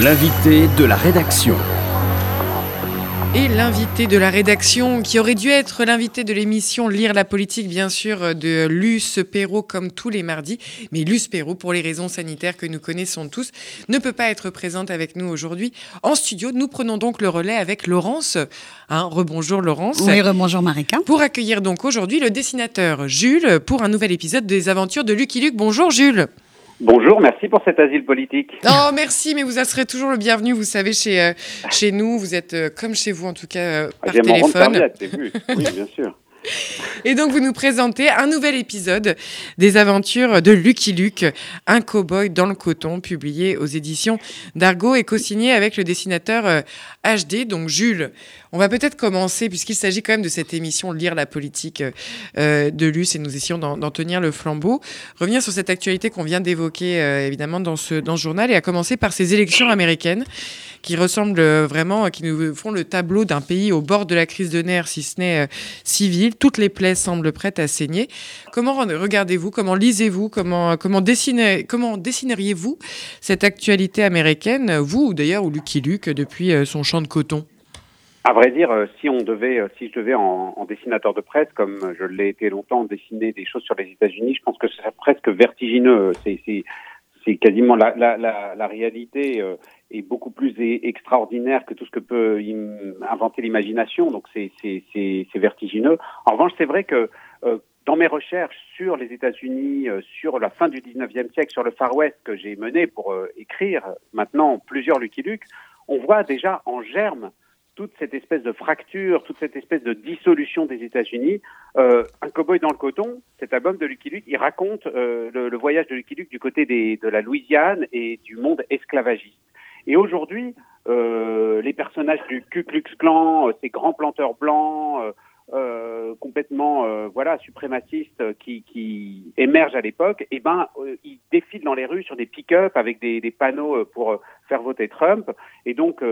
L'invité de la rédaction. Et l'invité de la rédaction, qui aurait dû être l'invité de l'émission Lire la politique, bien sûr, de Luce Perrault, comme tous les mardis. Mais Luce Perrault, pour les raisons sanitaires que nous connaissons tous, ne peut pas être présente avec nous aujourd'hui en studio. Nous prenons donc le relais avec Laurence. Hein, rebonjour Laurence. Oui, rebonjour Marika. Pour accueillir donc aujourd'hui le dessinateur Jules pour un nouvel épisode des aventures de Lucky Luke. Bonjour Jules. Bonjour, merci pour cet asile politique. Oh, merci, mais vous serez toujours le bienvenu. Vous savez, chez, euh, chez nous, vous êtes euh, comme chez vous, en tout cas, euh, par téléphone. Oui, bien sûr. Et donc, vous nous présentez un nouvel épisode des aventures de Lucky Luke, un cow-boy dans le coton, publié aux éditions d'Argo et co-signé avec le dessinateur euh, HD, donc Jules. On va peut-être commencer, puisqu'il s'agit quand même de cette émission Lire la politique euh, de Luce, et nous essayons d'en tenir le flambeau. Revenir sur cette actualité qu'on vient d'évoquer, euh, évidemment, dans ce, dans journal, et à commencer par ces élections américaines qui ressemblent euh, vraiment, qui nous font le tableau d'un pays au bord de la crise de nerfs, si ce n'est euh, civile. Toutes les plaies semblent prêtes à saigner. Comment regardez-vous, comment lisez-vous, comment, comment, dessinez, comment dessineriez-vous cette actualité américaine, vous ou d'ailleurs, ou Lucky Luke, depuis euh, son champ de coton? À vrai dire, euh, si on devait, euh, si je devais en, dessinateur de presse, comme je l'ai été longtemps, dessiner des choses sur les États-Unis, je pense que ce serait presque vertigineux. C'est, c'est, quasiment la, réalité euh, est beaucoup plus extraordinaire que tout ce que peut inventer l'imagination. Donc c'est, vertigineux. En revanche, c'est vrai que euh, dans mes recherches sur les États-Unis, euh, sur la fin du 19e siècle, sur le Far West que j'ai mené pour écrire maintenant plusieurs Lucky Luke, on voit déjà en germe toute cette espèce de fracture, toute cette espèce de dissolution des États-Unis. Euh, un cowboy dans le coton, cet album de Lucky Luke, il raconte euh, le, voyage de Lucky Luke du côté de la Louisiane et du monde esclavagiste. Et aujourd'hui, euh, les personnages du Ku Klux Klan, ces grands planteurs blancs, complètement voilà suprémacistes qui, émergent à l'époque, eh ben ils défilent dans les rues sur des pick-up avec des, des panneaux pour faire voter Trump. Et donc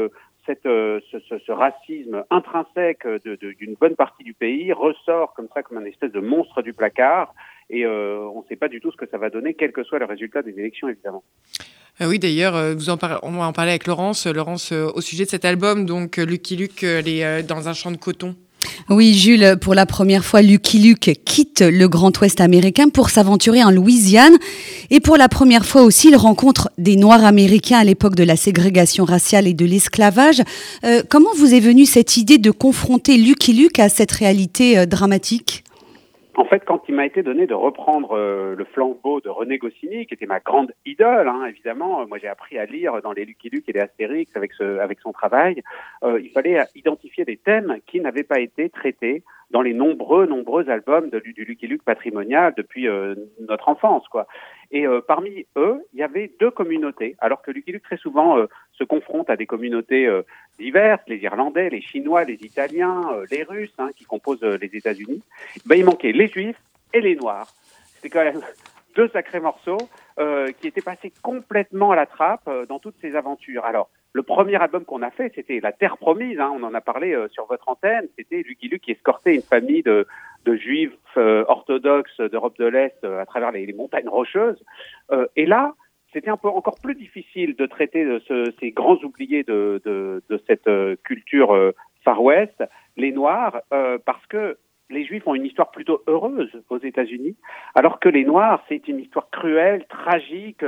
euh, ce, racisme intrinsèque de- d'une bonne partie du pays ressort comme ça comme un espèce de monstre du placard. Et euh, on ne sait pas du tout ce que ça va donner, quel que soit le résultat des élections, évidemment. Euh, Oui, d'ailleurs, euh, on va en parler avec Laurence. Laurence, euh, au sujet de cet album, donc euh, Lucky Luke, euh, les, euh, dans un champ de coton. Oui, Jules, pour la première fois, Lucky Luke quitte le Grand Ouest américain pour s'aventurer en Louisiane. Et pour la première fois aussi, il rencontre des Noirs américains à l'époque de la ségrégation raciale et de l'esclavage. Euh, comment vous est venue cette idée de confronter Lucky Luke à cette réalité euh, dramatique? En fait, quand il m'a été donné de reprendre euh, le flambeau de René Goscinny, qui était ma grande idole, hein, évidemment, euh, moi j'ai appris à lire dans les Lucky Luke et les Astérix avec, ce, avec son travail, euh, il fallait identifier des thèmes qui n'avaient pas été traités dans les nombreux, nombreux albums de, du Lucky Luke patrimonial depuis euh, notre enfance, quoi. Et euh, parmi eux, il y avait deux communautés, alors que Lucky Luke très souvent euh, se confronte à des communautés euh, diverses, les Irlandais, les Chinois, les Italiens, euh, les Russes, hein, qui composent euh, les États-Unis. Ben, il manquait les Juifs et les Noirs. C'était quand même deux sacrés morceaux qui étaient passés complètement à la trappe dans toutes ces aventures. Alors, le premier album qu'on a fait, c'était La Terre Promise. Hein, on en a parlé euh, sur votre antenne. C'était Lucky Luke qui escortait une famille de, de juifs euh, orthodoxes d'Europe de l'Est euh, à travers les, montagnes rocheuses. Et là, c'était un peu encore plus difficile de traiter de ce- ces grands oubliés de, de, cette culture Far West, les Noirs, parce que les Juifs ont une histoire plutôt heureuse aux États-Unis, alors que les Noirs, c'est une histoire cruelle, tragique,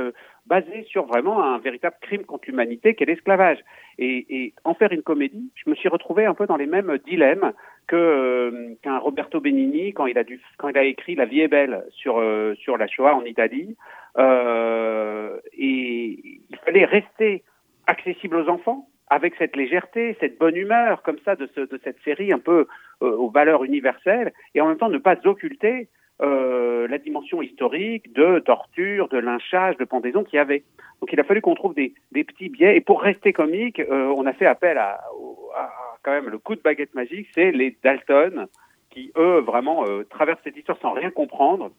basée sur vraiment un véritable crime contre l'humanité qu'est l'esclavage. Et, en faire une comédie, je me suis retrouvé un peu dans les mêmes dilemmes que euh, qu'un Roberto Benigni quand il a dû quand il a écrit La vie est belle sur euh, sur la Shoah en Italie. Euh, et il fallait rester accessible aux enfants avec cette légèreté, cette bonne humeur comme ça de, ce, de cette série un peu aux valeurs universelles, et en même temps ne pas occulter euh, la dimension historique de torture, de lynchage, de pendaison qu'il y avait. Donc il a fallu qu'on trouve des, petits biais, et pour rester comique, euh, on a fait appel à- quand même le coup de baguette magique, c'est les Dalton qui eux vraiment euh, traversent cette histoire sans rien comprendre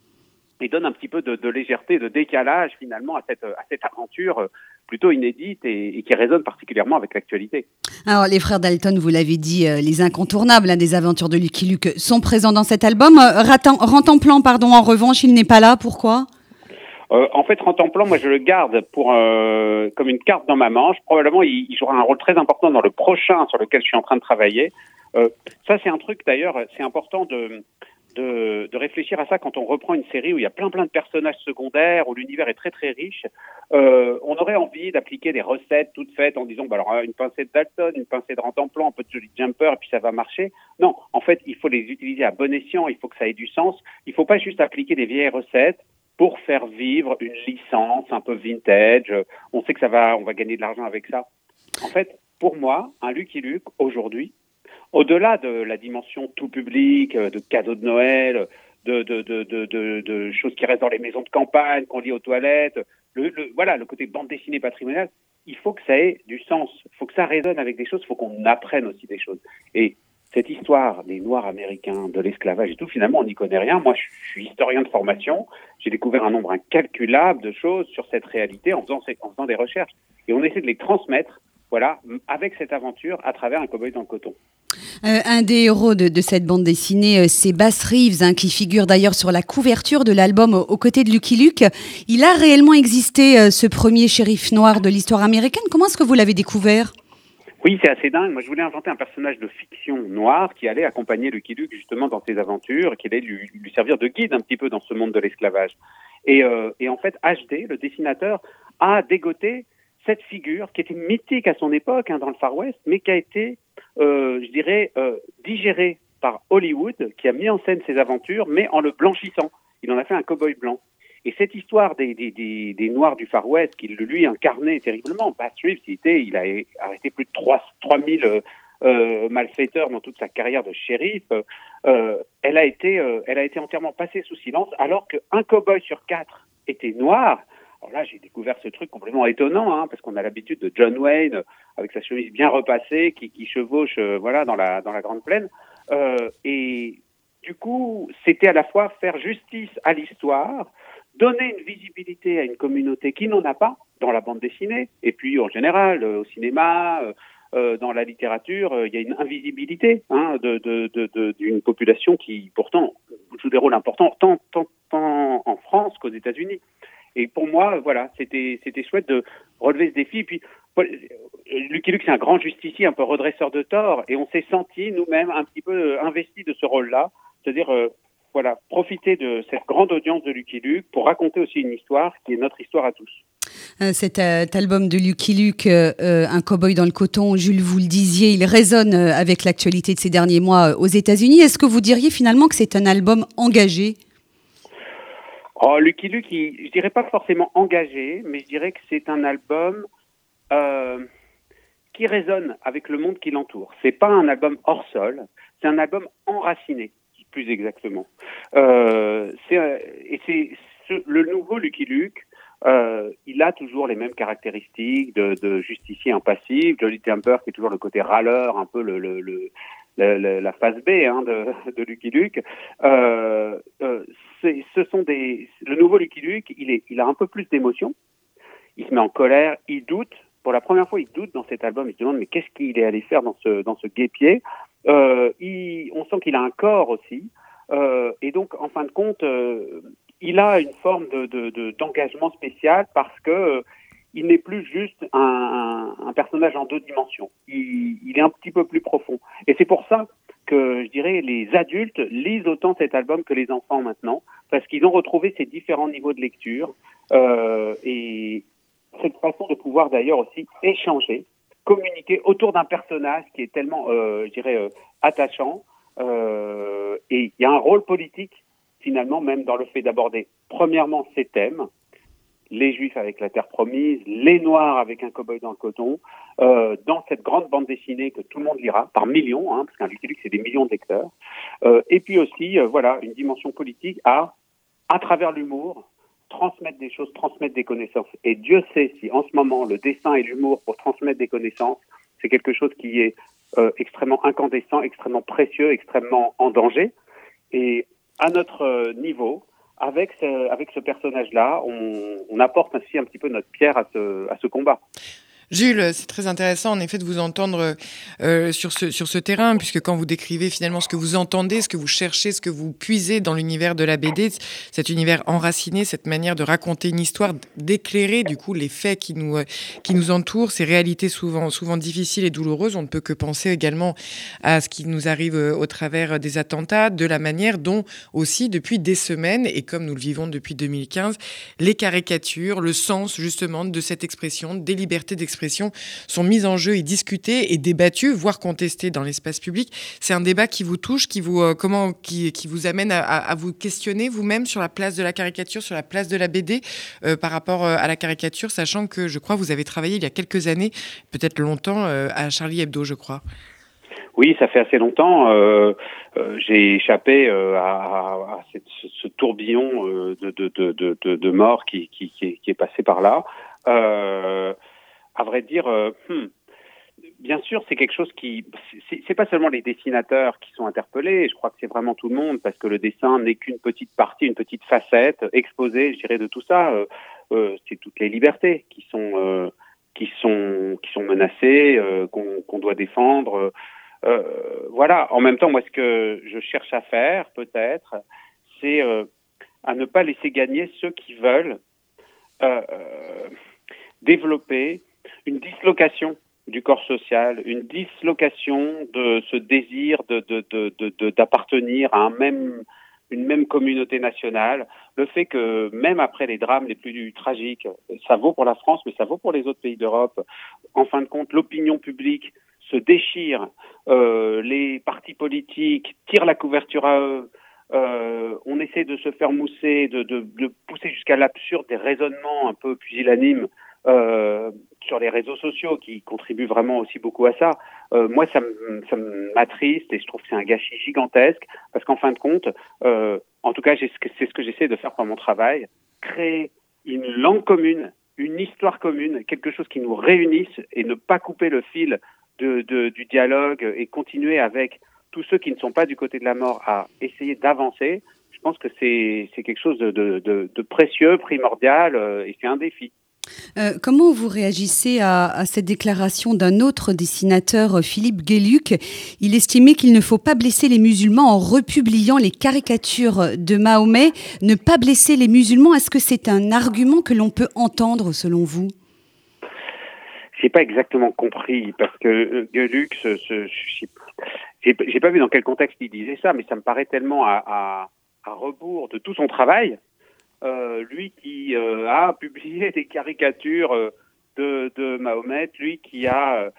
et donnent un petit peu de, de légèreté, de décalage finalement à cette, à cette aventure euh, plutôt inédite et, et qui résonne particulièrement avec l'actualité. Alors, les frères Dalton, vous l'avez dit, euh, les incontournables hein, des aventures de Lucky Luke sont présents dans cet album. Euh, Rantanplan, pardon, en revanche, il n'est pas là. Pourquoi? Euh, en fait, Rantanplan, moi, je le garde pour euh, comme une carte dans ma manche. Probablement, il, il, jouera un rôle très important dans le prochain sur lequel je suis en train de travailler. Euh, ça, c'est un truc d'ailleurs, c'est important de, de, réfléchir à ça quand on reprend une série où il y a plein plein de personnages secondaires, où l'univers est très très riche. Euh, on aurait envie d'appliquer des recettes toutes faites en disant, bah alors une pincée de Dalton, une pincée de Rantanplan, un peu de Jolly Jumper, et puis ça va marcher. Non, en fait, il faut les utiliser à bon escient, il faut que ça ait du sens. Il faut pas juste appliquer des vieilles recettes pour faire vivre une licence un peu vintage. On sait que ça va, on va gagner de l'argent avec ça. En fait, pour moi, un Lucky Luke aujourd'hui, au-delà de la dimension tout public, de cadeaux de Noël, de, de, de, de, de choses qui restent dans les maisons de campagne, qu'on lit aux toilettes, le, le, voilà, le côté bande dessinée patrimoniale, il faut que ça ait du sens, il faut que ça résonne avec des choses, il faut qu'on apprenne aussi des choses. Et cette histoire des Noirs américains, de l'esclavage et tout, finalement, on n'y connaît rien. Moi, je suis historien de formation. J'ai découvert un nombre incalculable de choses sur cette réalité en faisant, en faisant des recherches. Et on essaie de les transmettre, voilà, avec cette aventure à travers un cowboy dans le coton. Euh, un des héros de, de cette bande dessinée, euh, c'est Bass Reeves, hein, qui figure d'ailleurs sur la couverture de l'album aux, côtés de Lucky Luke. Il a réellement existé, euh, ce premier shérif noir de l'histoire américaine. Comment est-ce que vous l'avez découvert? Oui, c'est assez dingue. Moi, je voulais inventer un personnage de fiction noir qui allait accompagner Lucky Luke justement dans ses aventures, qui allait lui, lui, servir de guide un petit peu dans ce monde de l'esclavage. Et, et, en fait, HD, le dessinateur, a dégoté cette figure qui était mythique à son époque hein, dans le Far West, mais qui a été, euh, je dirais, euh, digérée par Hollywood, qui a mis en scène ses aventures, mais en le blanchissant. Il en a fait un cow-boy blanc. Et cette histoire des, des, des, Noirs du Far West, qu'il lui incarnait terriblement, Bass Reeves, il, a arrêté plus de 3, 3000 euh, euh, malfaiteurs dans toute sa carrière de shérif, euh, elle, a été, elle a été entièrement passée sous silence, alors qu'un cow-boy sur quatre était noir. Alors là, j'ai découvert ce truc complètement étonnant, hein, parce qu'on a l'habitude de John Wayne, avec sa chemise bien repassée, qui, chevauche voilà, dans, la, dans la Grande Plaine. et du coup, c'était à la fois faire justice à l'histoire, donner une visibilité à une communauté qui n'en a pas dans la bande dessinée, et puis en général au cinéma, euh, dans la littérature, euh, il y a une invisibilité hein, d'une population qui pourtant joue des rôles importants tant, tant, tant en France qu'aux États-Unis. Et pour moi, voilà, c'était c'était chouette de relever ce défi. Et puis Lucky Luke, c'est un grand justicier, un peu redresseur de tort, et on s'est senti nous-mêmes un petit peu investis de ce rôle-là, c'est-à-dire euh, voilà, profiter de cette grande audience de Lucky Luke pour raconter aussi une histoire qui est notre histoire à tous. Euh, cet, euh, album de Lucky Luke, euh, Un cowboy dans le coton, Jules, vous le disiez, il résonne avec l'actualité de ces derniers mois aux États-Unis. Est-ce que vous diriez finalement que c'est un album engagé? Oh, Lucky Luke, je dirais pas forcément engagé, mais je dirais que c'est un album qui résonne avec le monde qui l'entoure. C'est pas un album hors sol, c'est un album enraciné plus exactement. Euh, et c'est le nouveau Lucky Luke. Euh, il a toujours les mêmes caractéristiques de, de justicier impassif, Jolly Temper qui est toujours le côté râleur, un peu le la phase B hein, de, de Lucky Luke. Euh, euh, ce sont des, le nouveau Lucky Luke, il, a un peu plus d'émotion. Il se met en colère, il doute. Pour la première fois, il doute dans cet album. Il se demande mais qu'est-ce qu'il est allé faire dans ce dans ce guépier? Euh, on sent qu'il a un corps aussi. Euh, et donc, en fin de compte, euh, il a une forme d'engagement de, de, spécial parce que il n'est plus juste un, personnage en deux dimensions. Il, est un petit peu plus profond. Et c'est pour ça que je dirais les adultes lisent autant cet album que les enfants maintenant, parce qu'ils ont retrouvé ces différents niveaux de lecture euh, et cette façon de pouvoir d'ailleurs aussi échanger communiquer autour d'un personnage qui est tellement, euh, je dirais, euh, attachant. Et il y a un rôle politique, finalement, même dans le fait d'aborder, premièrement, ces thèmes, les Juifs avec la terre promise, les Noirs avec un cow-boy dans le coton, euh, dans cette grande bande dessinée que tout le monde lira, par millions, hein, parce qu'un Lucky c'est des millions de. Euh, et puis aussi, euh, voilà, une dimension politique à, à travers l'humour, transmettre des choses, transmettre des connaissances. Et Dieu sait si en ce moment le dessin et l'humour pour transmettre des connaissances, c'est quelque chose qui est euh, extrêmement incandescent, extrêmement précieux, extrêmement en danger. Et à notre euh, niveau, avec ce, avec ce personnage-là, on, on, apporte ainsi un petit peu notre pierre à ce, à ce combat. Jules, c'est très intéressant en effet de vous entendre euh, sur, ce, terrain, puisque quand vous décrivez finalement ce que vous entendez, ce que vous cherchez, ce que vous puisez dans l'univers de la BD, cet univers enraciné, cette manière de raconter une histoire, d'éclairer du coup les faits qui nous, euh, entourent, ces réalités souvent, souvent difficiles et douloureuses, on ne peut que penser également à ce qui nous arrive euh, au travers des attentats, de la manière dont aussi depuis des semaines, et comme nous le vivons depuis 2015, les caricatures, le sens justement de cette expression, des libertés d'expression, sont mises en jeu et discutées et débattues, voire contestées dans l'espace public. C'est un débat qui vous touche, qui vous, euh, comment, qui, qui, vous amène à, vous questionner vous-même sur la place de la caricature, sur la place de la BD euh, par rapport euh, à la caricature, sachant que je crois vous avez travaillé il y a quelques années, peut-être longtemps, à Charlie Hebdo, je crois. Oui, ça fait assez longtemps. J'ai échappé à, ce, tourbillon de, de, de, de, de mort qui, qui, qui, est passé par là à vrai dire, euh, hmm, bien sûr, c'est quelque chose qui, c'est pas seulement les dessinateurs qui sont interpellés. Je crois que c'est vraiment tout le monde parce que le dessin n'est qu'une petite partie, une petite facette exposée, je dirais, de tout ça. Euh, euh, c'est toutes les libertés qui sont qui sont qui sont menacées, qu'on doit défendre. voilà. En même temps, moi, ce que je cherche à faire, peut-être, c'est à ne pas laisser gagner ceux qui veulent développer une dislocation du corps social, une dislocation de ce désir de, d'appartenir à un même, une même communauté nationale, le fait que même après les drames les plus tragiques, ça vaut pour la France, mais ça vaut pour les autres pays d'Europe, en fin de compte, l'opinion publique se déchire, euh, les partis politiques tirent la couverture à eux, euh, on essaie de se faire mousser, de, de, de pousser jusqu'à l'absurde des raisonnements un peu pusillanimes euh, sur les réseaux sociaux qui contribuent vraiment aussi beaucoup à ça. Euh, moi, ça m'attriste et je trouve que c'est un gâchis gigantesque parce qu'en fin de compte, euh, en tout cas, c'est ce que j'essaie de faire par mon travail, créer une langue commune, une histoire commune, quelque chose qui nous réunisse et ne pas couper le fil de, de, du dialogue et continuer avec tous ceux qui ne sont pas du côté de la mort à essayer d'avancer. Je pense que c'est quelque chose de, de, précieux, primordial euh, et c'est un défi. Euh, comment vous réagissez à, cette déclaration d'un autre dessinateur, euh, Philippe Guéluc Il estimait qu'il ne faut pas blesser les musulmans en republiant les caricatures de Mahomet. Ne pas blesser les musulmans, est-ce que c'est un argument que l'on peut entendre selon vous? J'ai pas exactement compris parce que euh, Gueluc, ce, j'ai pas vu dans quel contexte il disait ça, mais ça me paraît tellement à rebours de tout son travail lui qui euh, a publié des caricatures euh, de, de, Mahomet, lui qui a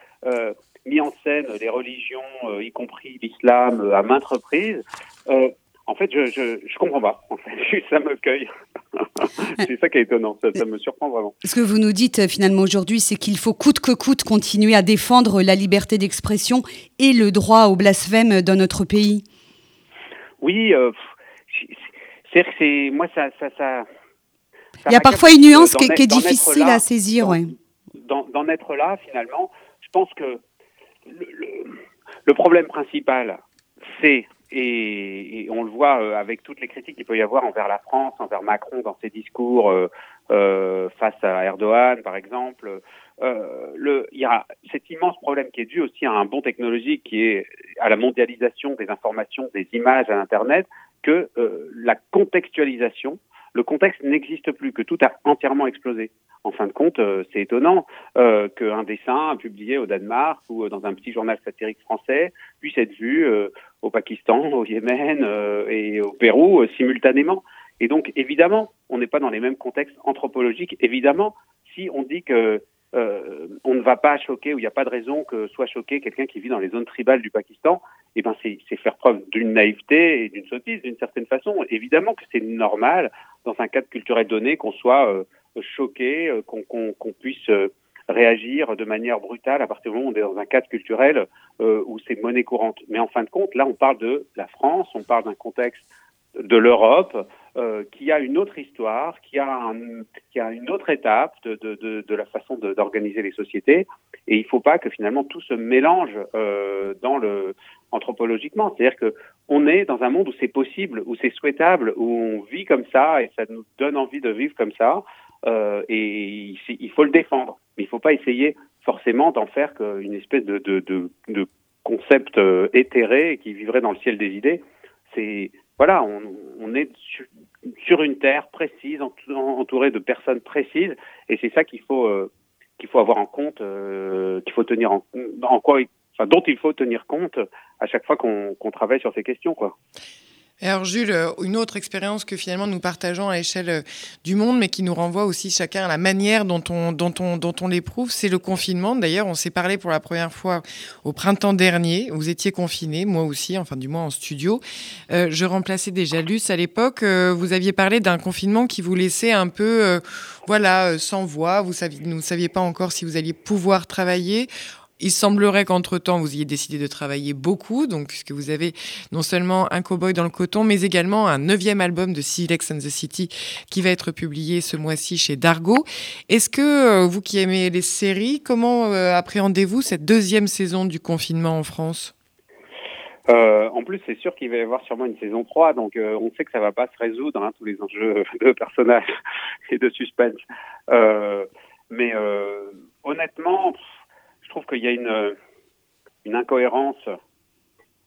mis en scène les religions, y compris l'islam, à maintes reprises. en fait, je, je, je comprends pas. En fait, ça me cueille. c'est ça qui est étonnant. Ça, ça, me surprend vraiment. Ce que vous nous dites finalement aujourd'hui, c'est qu'il faut coûte que coûte continuer à défendre la liberté d'expression et le droit au blasphème dans notre pays. Oui, euh, c'est que c'est moi ça ça ça. Il y a parfois une nuance qui, est difficile à saisir, ouais. D'en être là, finalement, je pense que le, le, problème principal, c'est et, et, on le voit euh, avec toutes les critiques qu'il peut y avoir envers la France, envers Macron dans ses discours euh, euh, face à Erdogan, par exemple. Euh, le, il y a cet immense problème qui est dû aussi à un bon technologique qui est à la mondialisation des informations, des images à Internet, que euh, la contextualisation, le contexte n'existe plus, que tout a entièrement explosé. En fin de compte, euh, c'est étonnant euh, qu'un dessin publié au Danemark ou dans un petit journal satirique français puisse être vu au Pakistan, au Yémen et au Pérou simultanément. Et donc, évidemment, on n'est pas dans les mêmes contextes anthropologiques. Évidemment, si on dit que euh, on ne va pas choquer ou il n'y a pas de raison que soit choqué quelqu'un qui vit dans les zones tribales du Pakistan, eh ben c'est faire preuve d'une naïveté et d'une sottise d'une certaine façon. Évidemment que c'est normal dans un cadre culturel donné qu'on soit euh, choqué, euh, qu'on puisse réagir de manière brutale à partir du moment où on est dans un cadre culturel où c'est monnaie courante. Mais en fin de compte, là, on parle de la France, on parle d'un contexte de l'Europe, euh, qui a une autre histoire, qui a, un, qui a une autre étape de, de, de, de la façon d'organiser les sociétés. Et il ne faut pas que finalement tout se mélange euh, dans le anthropologiquement. C'est-à-dire que on est dans un monde où c'est possible, où c'est souhaitable, où on vit comme ça et ça nous donne envie de vivre comme ça. Euh, et il faut le défendre. Mais il ne faut pas essayer forcément d'en faire une espèce de, de, de, concept éthéré qui vivrait dans le ciel des idées. C'est voilà, on, on est sur, une terre précise, entourée de personnes précises, et c'est ça qu'il faut qu'il faut avoir en compte, qu'il faut tenir en, en quoi, enfin, dont il faut tenir compte à chaque fois qu'on travaille sur ces questions, quoi alors Jules, euh, une autre expérience que finalement nous partageons à l'échelle euh, du monde, mais qui nous renvoie aussi chacun à la manière dont on, dont on, dont on l'éprouve, c'est le confinement. D'ailleurs, on s'est parlé pour la première fois au printemps dernier. Vous étiez confiné, moi aussi, enfin du moins en studio. Euh, je remplaçais déjà Luce à l'époque. vous aviez parlé d'un confinement qui vous laissait un peu, voilà, sans voix. Vous ne saviez pas encore si vous alliez pouvoir travailler. Il semblerait qu'entre-temps, vous ayez décidé de travailler beaucoup, donc puisque vous avez non seulement un cowboy dans le coton, mais également un neuvième album de Silex and the City qui va être publié ce mois-ci chez Dargo. Est-ce que euh, vous qui aimez les séries, comment euh, appréhendez-vous cette deuxième saison du confinement en France? Euh, en plus, c'est sûr qu'il va y avoir sûrement une saison 3, donc on sait que ça va pas se résoudre, hein, tous les enjeux de personnages et de suspense. mais honnêtement, trouve qu'il y a une, une incohérence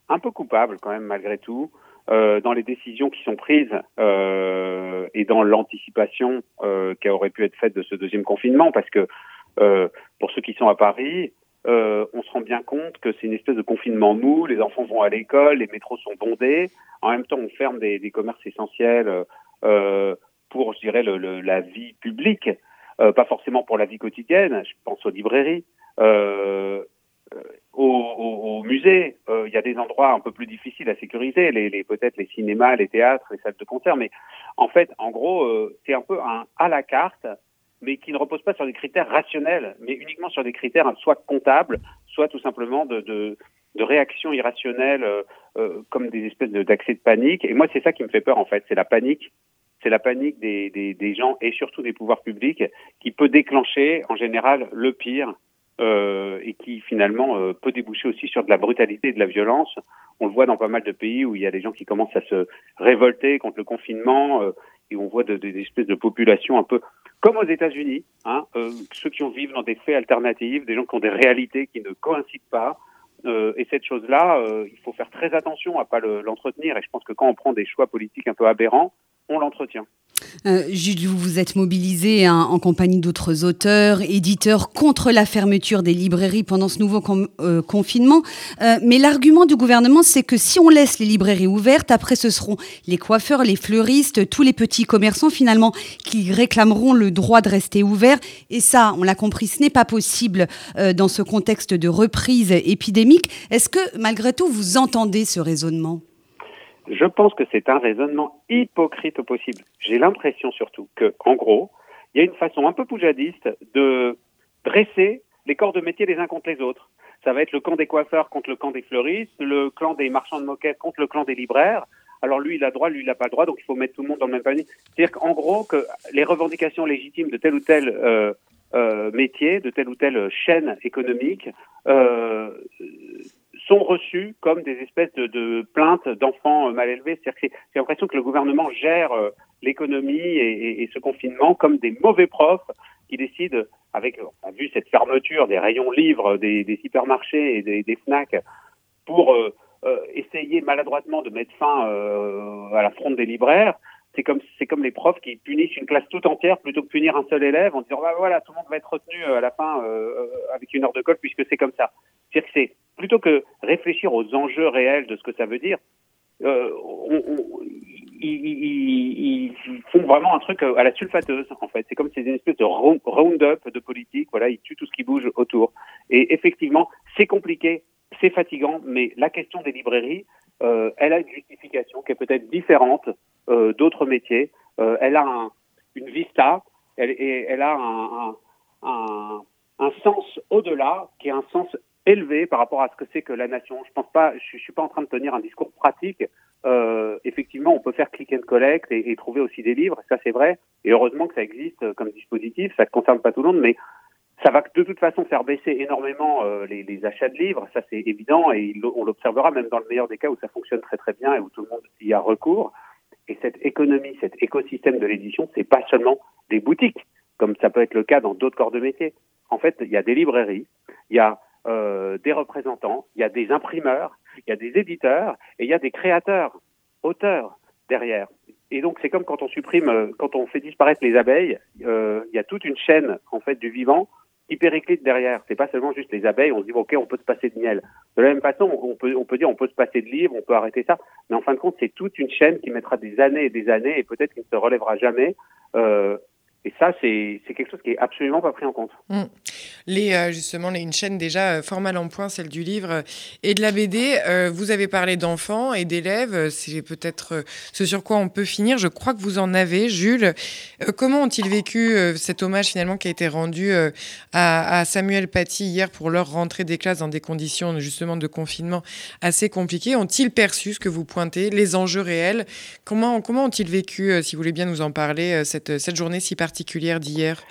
un peu coupable quand même malgré tout euh, dans les décisions qui sont prises euh, et dans l'anticipation euh, qui aurait pu être faite de ce deuxième confinement parce que euh, pour ceux qui sont à Paris, euh, on se rend bien compte que c'est une espèce de confinement mou, les enfants vont à l'école, les métros sont bondés, en même temps on ferme des, commerces essentiels euh, pour, je dirais, le, la vie publique, pas forcément pour la vie quotidienne, je pense aux librairies, euh, au, au, musée, euh, il y a des endroits un peu plus difficiles à sécuriser, les, les peut-être les cinémas, les théâtres, les salles de concert, mais en fait, en gros, euh, c'est un peu un à la carte, mais qui ne repose pas sur des critères rationnels, mais uniquement sur des critères soit comptables, soit tout simplement de, de, de réactions irrationnelles, euh, comme des espèces d'accès de, panique. Et moi, c'est ça qui me fait peur, en fait, c'est la panique. C'est la panique des, gens et surtout des pouvoirs publics qui peut déclencher, en général, le pire euh, et qui finalement euh, peut déboucher aussi sur de la brutalité et de la violence. On le voit dans pas mal de pays où il y a des gens qui commencent à se révolter contre le confinement euh, et on voit des espèces de populations un peu comme aux États-Unis, hein, ceux qui vivent dans des faits alternatifs, des gens qui ont des réalités qui ne coïncident pas. et cette chose-là, il faut faire très attention à pas l'entretenir. et je pense que quand on prend des choix politiques un peu aberrants, on l'entretient. Euh, Jules, vous vous êtes mobilisé hein, en compagnie d'autres auteurs, éditeurs contre la fermeture des librairies pendant ce nouveau euh, confinement. Euh, mais l'argument du gouvernement, c'est que si on laisse les librairies ouvertes, après ce seront les coiffeurs, les fleuristes, tous les petits commerçants finalement qui réclameront le droit de rester ouverts. Et ça, on l'a compris, ce n'est pas possible dans ce contexte de reprise épidémique. Est-ce que malgré tout, vous entendez ce raisonnement? Je pense que c'est un raisonnement hypocrite au possible. J'ai l'impression surtout que, en gros, il y a une façon un peu poujadiste de dresser les corps de métier les uns contre les autres. Ça va être le camp des coiffeurs contre le camp des fleuristes, le clan des marchands de moquettes contre le clan des libraires. Alors lui, il a droit, lui, il n'a pas le droit, donc il faut mettre tout le monde dans le même panier. C'est-à-dire qu'en gros, que les revendications légitimes de tel ou tel euh, euh, métier, de telle ou telle chaîne économique, euh, sont reçus comme des espèces de, plaintes d'enfants euh, mal élevés. C'est-à-dire que j'ai l'impression que le gouvernement gère euh, l'économie et, ce confinement comme des mauvais profs qui décident, avec, on a vu cette fermeture des rayons livres, des, des hypermarchés et des, des FNAC, pour euh, essayer maladroitement de mettre fin à la fronde des libraires. C'est comme c'est comme les profs qui punissent une classe tout entière plutôt que punir un seul élève en disant bah, voilà tout le monde va être retenu à la fin avec une heure de colle puisque c'est comme ça. C'est-à-dire que c'est plutôt que réfléchir aux enjeux réels de ce que ça veut dire, euh, ils, font vraiment un truc à la sulfateuse, en fait. C'est comme si c'était une espèce de round-up de politique. Voilà, ils tuent tout ce qui bouge autour. Et effectivement, c'est compliqué, c'est fatigant, mais la question des librairies, euh, elle a une justification qui est peut-être différente euh, d'autres métiers. Euh, elle a un, une vista, elle, et elle a un, un, un sens au-delà, qui est un sens élevé par rapport à ce que c'est que la nation. Je pense pas, je, suis pas en train de tenir un discours pratique. Euh, effectivement, on peut faire click and collect et, et trouver aussi des livres, ça c'est vrai. Et heureusement que ça existe comme dispositif. Ça ne concerne pas tout le monde, mais ça va de toute façon faire baisser énormément euh, les, les, achats de livres, ça c'est évident, et on l'observera même dans le meilleur des cas où ça fonctionne très très bien et où tout le monde y a recours. Et cette économie, cet écosystème de l'édition, c'est pas seulement des boutiques, comme ça peut être le cas dans d'autres corps de métier. En fait, il y a des librairies, il y a euh, des représentants, il y a des imprimeurs, il y a des éditeurs et il y a des créateurs, auteurs derrière. Et donc c'est comme quand on supprime, euh, quand on fait disparaître les abeilles, euh, il y a toute une chaîne en fait du vivant qui derrière. C'est pas seulement juste les abeilles. On se dit ok, on peut se passer de miel. De la même façon, on peut on peut dire on peut se passer de livres, on peut arrêter ça. Mais en fin de compte, c'est toute une chaîne qui mettra des années et des années et peut-être qu'il ne se relèvera jamais. Euh, et ça, c'est quelque chose qui est absolument pas pris en compte. Mm. Les, euh, justement, une chaîne déjà euh, fort mal en point, celle du livre euh, et de la BD. vous avez parlé d'enfants et d'élèves. C'est peut-être ce sur quoi on peut finir. Je crois que vous en avez, Jules. comment ont-ils vécu cet hommage finalement qui a été rendu à, Samuel Paty hier pour leur rentrée des classes dans des conditions justement de confinement assez compliquées? Ont-ils perçu ce que vous pointez, les enjeux réels? Comment, ont-ils vécu, si vous voulez bien nous en parler, cette journée si particulière particulière d'hier?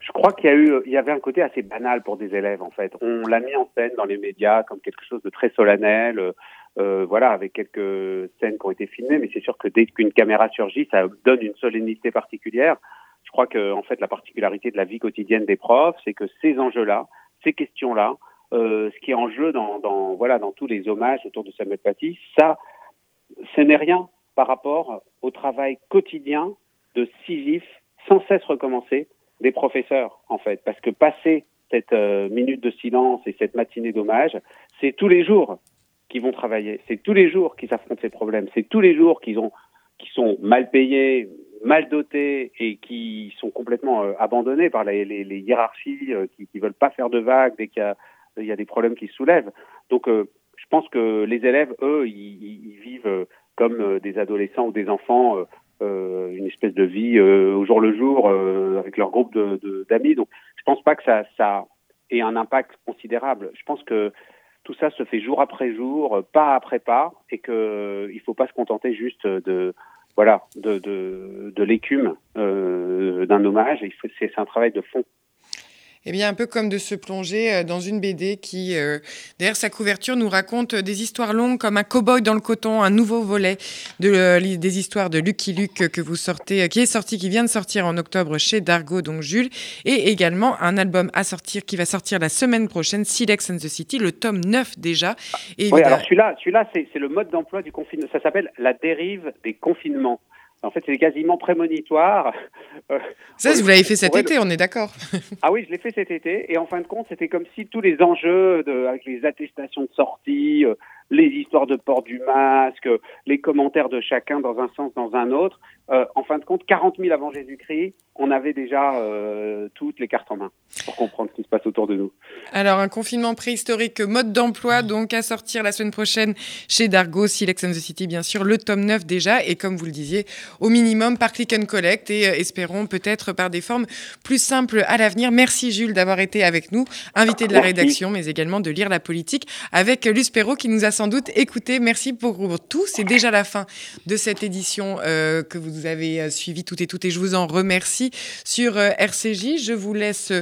Je crois qu'il y avait un côté assez banal pour des élèves en fait. On l'a mis en scène dans les médias comme quelque chose de très solennel, euh, voilà, avec quelques scènes qui ont été filmées. Mais c'est sûr que dès qu'une caméra surgit, ça donne une solennité particulière. Je crois que en fait la particularité de la vie quotidienne des profs, c'est que ces enjeux-là, ces questions-là, euh, ce qui est en jeu dans, dans, voilà dans tous les hommages autour de Samuel Paty, ça, ce n'est rien par rapport au travail quotidien de Sisyphe sans cesse recommencer des professeurs, en fait, parce que passer cette euh, minute de silence et cette matinée d'hommage, c'est tous les jours qu'ils vont travailler, c'est tous les jours qu'ils affrontent ces problèmes, c'est tous les jours qu'ils ont, qui sont mal payés, mal dotés et qui sont complètement euh, abandonnés par les, hiérarchies euh, qui ne veulent pas faire de vagues dès qu'il y, a, des problèmes qui se soulèvent. Donc, je pense que les élèves, eux, ils vivent comme des adolescents ou des enfants euh, une espèce de vie euh, au jour le jour euh, avec leur groupe d'amis. De, d'amis Donc, je pense pas que ça, ça ait un impact considérable. Je pense que tout ça se fait jour après jour, pas après pas, et que il faut pas se contenter juste de voilà de, de, de l'écume euh, d'un hommage. C'est un travail de fond. Eh bien, un peu comme de se plonger euh, dans une BD qui, euh, derrière sa couverture, nous raconte des histoires longues comme un cow-boy dans le coton, un nouveau volet de, euh, des histoires de Lucky Luke que vous sortez, qui est sorti, qui vient de sortir en octobre chez Dargo, donc Jules, et également un album à sortir qui va sortir la semaine prochaine, Silex and the City, le tome 9 déjà. Et oui, alors celui-là, celui-là c'est le mode d'emploi du confinement. Ça s'appelle la dérive des confinements. En fait, c'est quasiment prémonitoire. Euh, ça, vous l'avez fait cet été, on est d'accord. ah oui, je l'ai fait cet été. Et en fin de compte, c'était comme si tous les enjeux de, avec les attestations de sortie, euh, les histoires de port du masque, les commentaires de chacun dans un sens, dans un autre. Euh, en fin de compte, 40 000 avant Jésus-Christ, on avait déjà euh, toutes les cartes en main pour comprendre ce qui se passe autour de nous. Alors, un confinement préhistorique, mode d'emploi, donc à sortir la semaine prochaine chez Dargo, Silex and the City, bien sûr, le tome 9 déjà, et comme vous le disiez, au minimum par click and collect, et euh, espérons peut-être par des formes plus simples à l'avenir. Merci Jules d'avoir été avec nous, invité de la rédaction, mais également de lire la politique, avec Luce Perrault qui nous a sans doute écouté. Merci pour tout. C'est déjà la fin de cette édition euh, que vous avez euh, suivi toutes et toutes, et je vous en remercie sur euh, RCJ. Je vous laisse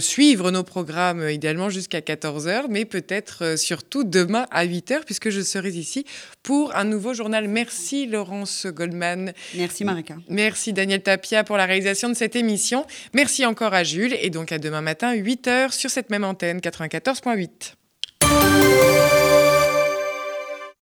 suivre nos programmes idéalement jusqu'à 14h, mais peut-être surtout demain à 8h, puisque je serai ici pour un nouveau journal. Merci Laurence Goldman. Merci Marika. Merci Daniel Tapia pour la réalisation de cette émission. Merci encore à Jules, et donc à demain matin, 8h sur cette même antenne 94.8.